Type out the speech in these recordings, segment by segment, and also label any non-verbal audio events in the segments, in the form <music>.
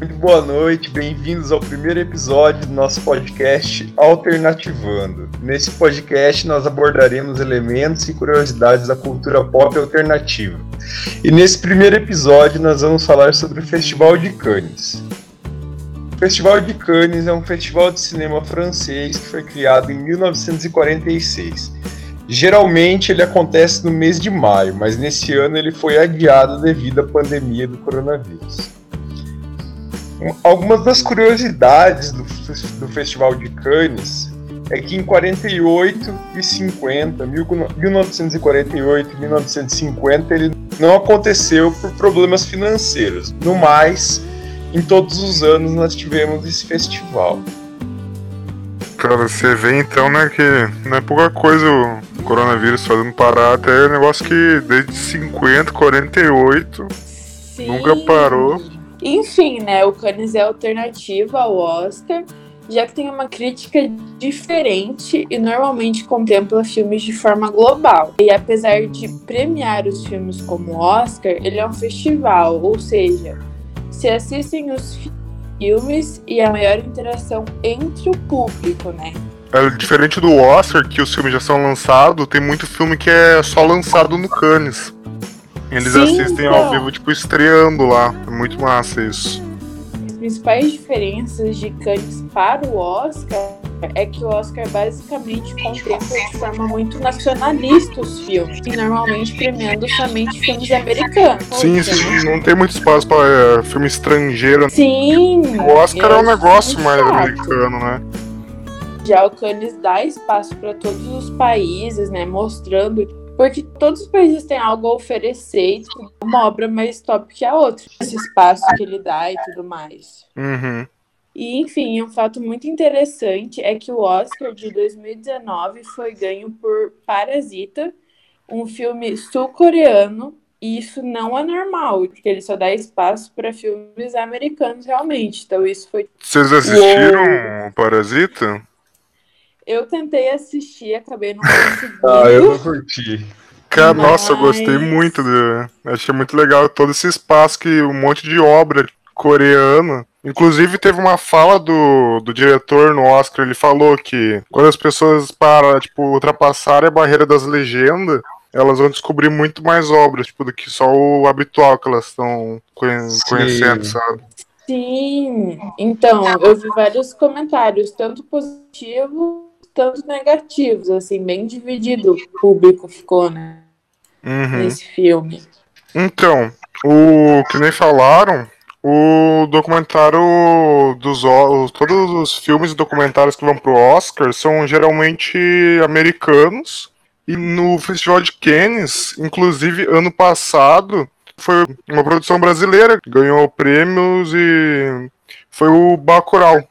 Muito boa noite, bem-vindos ao primeiro episódio do nosso podcast Alternativando. Nesse podcast nós abordaremos elementos e curiosidades da cultura pop alternativa. E nesse primeiro episódio nós vamos falar sobre o Festival de Cannes. O Festival de Cannes é um festival de cinema francês que foi criado em 1946. Geralmente ele acontece no mês de maio, mas nesse ano ele foi adiado devido à pandemia do coronavírus. Algumas das curiosidades do, do Festival de Cannes é que em 48 e 50, 1948 e 1950, ele não aconteceu por problemas financeiros. No mais, em todos os anos nós tivemos esse festival. Cara, você vê então, né, que não é pouca coisa o coronavírus fazendo parar, até negócio que desde 50, 48 Sim. nunca parou. Enfim, né, o Cannes é alternativa ao Oscar, já que tem uma crítica diferente e normalmente contempla filmes de forma global. E apesar de premiar os filmes como Oscar, ele é um festival, ou seja, se assistem os filmes e a maior interação entre o público, né? É diferente do Oscar, que os filmes já são lançados, tem muito filme que é só lançado no Cannes. Eles Sim, assistem então. ao vivo, tipo, estreando lá. É muito massa isso. As principais diferenças de Cannes para o Oscar é que o Oscar basicamente contempla de forma muito nacionalista os filmes, e normalmente premiando somente filmes americanos. Sim, sim não tem muito espaço para é, filme estrangeiro. Sim. O Oscar é, um negócio mais americano, né? Já o Cannes dá espaço para todos os países, né, mostrando porque todos os países têm algo a oferecer uma obra mais top que a outra. Esse espaço que ele dá e tudo mais. Uhum. E, enfim, um fato muito interessante é que o Oscar de 2019 foi ganho por Parasita, um filme sul-coreano, e isso não é normal, porque ele só dá espaço para filmes americanos realmente. Então isso foi. Vocês assistiram Uou. Parasita? Eu tentei assistir, acabei não <laughs> conseguindo. ah, eu não curti. Cara, Mas... nossa, eu gostei muito. De... Achei muito legal todo esse espaço que um monte de obra coreana. Inclusive teve uma fala do, do diretor no Oscar, ele falou que quando as pessoas para, tipo, ultrapassarem a barreira das legendas, elas vão descobrir muito mais obras, tipo, do que só o habitual que elas estão conhecendo, sabe? Sim, então, eu vi vários comentários, tanto positivos tanto negativos, assim, bem dividido o público ficou, né? Uhum. Nesse filme. Então, o que nem falaram, o documentário dos todos os filmes e documentários que vão pro Oscar são geralmente americanos. E no Festival de Cannes, inclusive ano passado, foi uma produção brasileira, ganhou prêmios e foi o Bacurau.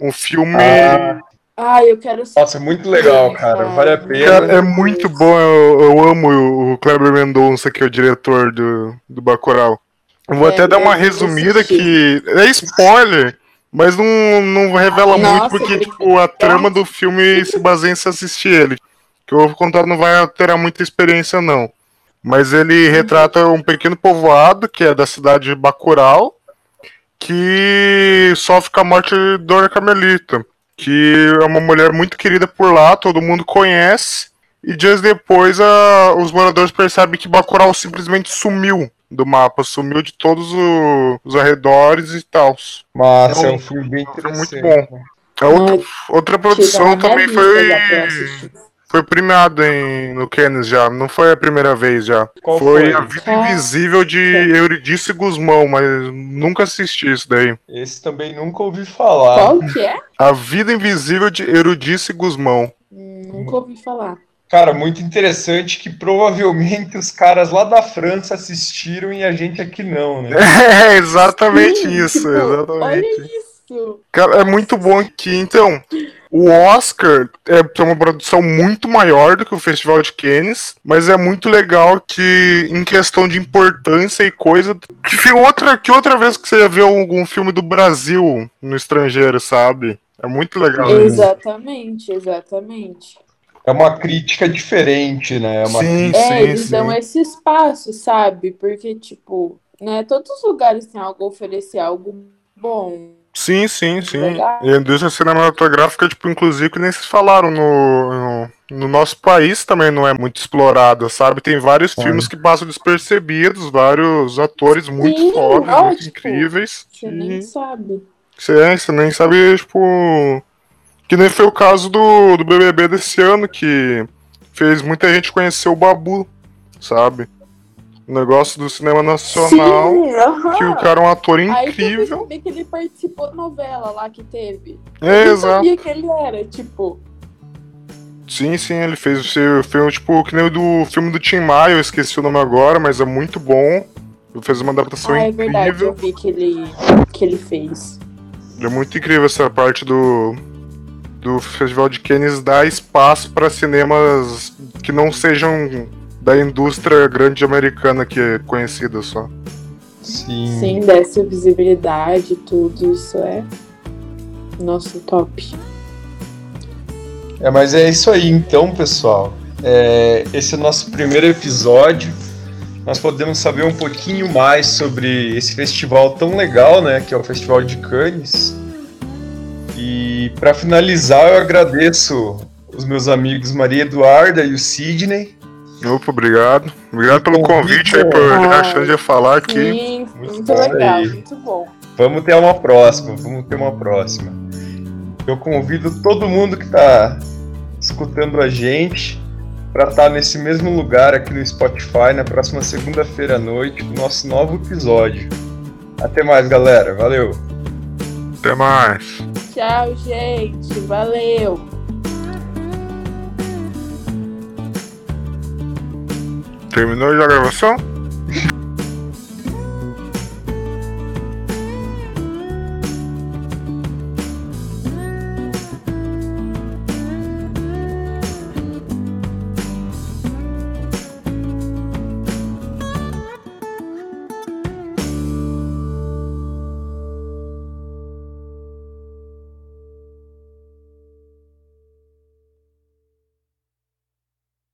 Um filme ah. Ah, eu quero Nossa, muito legal, cara. Vale a pena. Cara, é muito bom. Eu, eu amo o Kleber Mendonça, que é o diretor do, do Bacurau. Eu vou é, até dar uma resumida que. É spoiler, mas não, não revela Nossa, muito, porque tipo, a trama do filme se baseia em se assistir ele. Que eu vou contar não vai alterar muita experiência, não. Mas ele retrata um pequeno povoado, que é da cidade de Bacurau, que sofre com a morte de Dona Carmelita que é uma mulher muito querida por lá, todo mundo conhece. E dias depois a, os moradores percebem que Bacurau simplesmente sumiu do mapa, sumiu de todos o, os arredores e tal. Mas é um filme bem interessante. muito bom. A outra, outra produção também foi foi premiado em, no Cannes já. Não foi a primeira vez já. Qual foi, foi? A Vida Invisível de Euridice Guzmão, mas nunca assisti isso daí. Esse também nunca ouvi falar. Qual que é? A Vida Invisível de Euridice Guzmão. Hum, nunca ouvi falar. Cara, muito interessante que provavelmente os caras lá da França assistiram e a gente aqui não, né? <laughs> É, exatamente Sim, isso, tipo, exatamente. Olha isso. Cara, é muito bom que, então, o Oscar é uma produção muito maior do que o Festival de Cannes, mas é muito legal que, em questão de importância e coisa, que outra, que outra vez que você vê algum filme do Brasil no estrangeiro, sabe? É muito legal. Exatamente, isso. exatamente. É uma crítica diferente, né? É, uma sim, crítica... sim, é eles sim. dão esse espaço, sabe? Porque, tipo, né, todos os lugares têm algo a oferecer, algo bom. Sim, sim, sim. Legal. E a indústria cinematográfica, tipo, inclusive, que nem vocês falaram, no, no, no nosso país também não é muito explorada, sabe? Tem vários É. filmes que passam despercebidos, vários atores muito Sim, fodas, muito incríveis. Você nem que sabe. Você, é, você nem sabe, tipo. Que nem foi o caso do, do BBB desse ano, que fez muita gente conhecer o Babu, sabe? O negócio do cinema nacional. Sim, aham. Que o cara é um ator Aí que eu incrível. saber que ele participou da novela lá que teve. É, eu exato. sabia que ele era, tipo. Sim, sim, ele fez o filme, tipo, que nem o do filme do Tim Maia, eu esqueci o nome agora, mas é muito bom. Ele fez uma adaptação ah, é verdade, eu incrível. vi que ele, que ele fez. É muito incrível essa parte do, do Festival de Cannes dar espaço para cinemas que não sejam da indústria grande americana que é conhecida só. Sim. Sim, dessa visibilidade e tudo, isso é. Nossa, top. É, mas é isso aí então, pessoal. É, esse é o nosso primeiro episódio. Nós podemos saber um pouquinho mais sobre esse festival tão legal, né? Que é o Festival de Cannes. E para finalizar, eu agradeço os meus amigos Maria Eduarda e o Sidney. Opa, obrigado. Obrigado pelo convite aí, por dar a chance de falar aqui. Sim, Muito muito, legal, aí. muito bom. Vamos ter uma próxima, vamos ter uma próxima. Eu convido todo mundo que está escutando a gente para estar nesse mesmo lugar aqui no Spotify na próxima segunda-feira à noite, com o nosso novo episódio. Até mais, galera. Valeu! Até mais. Tchau, gente. Valeu. Terminou já a gravação?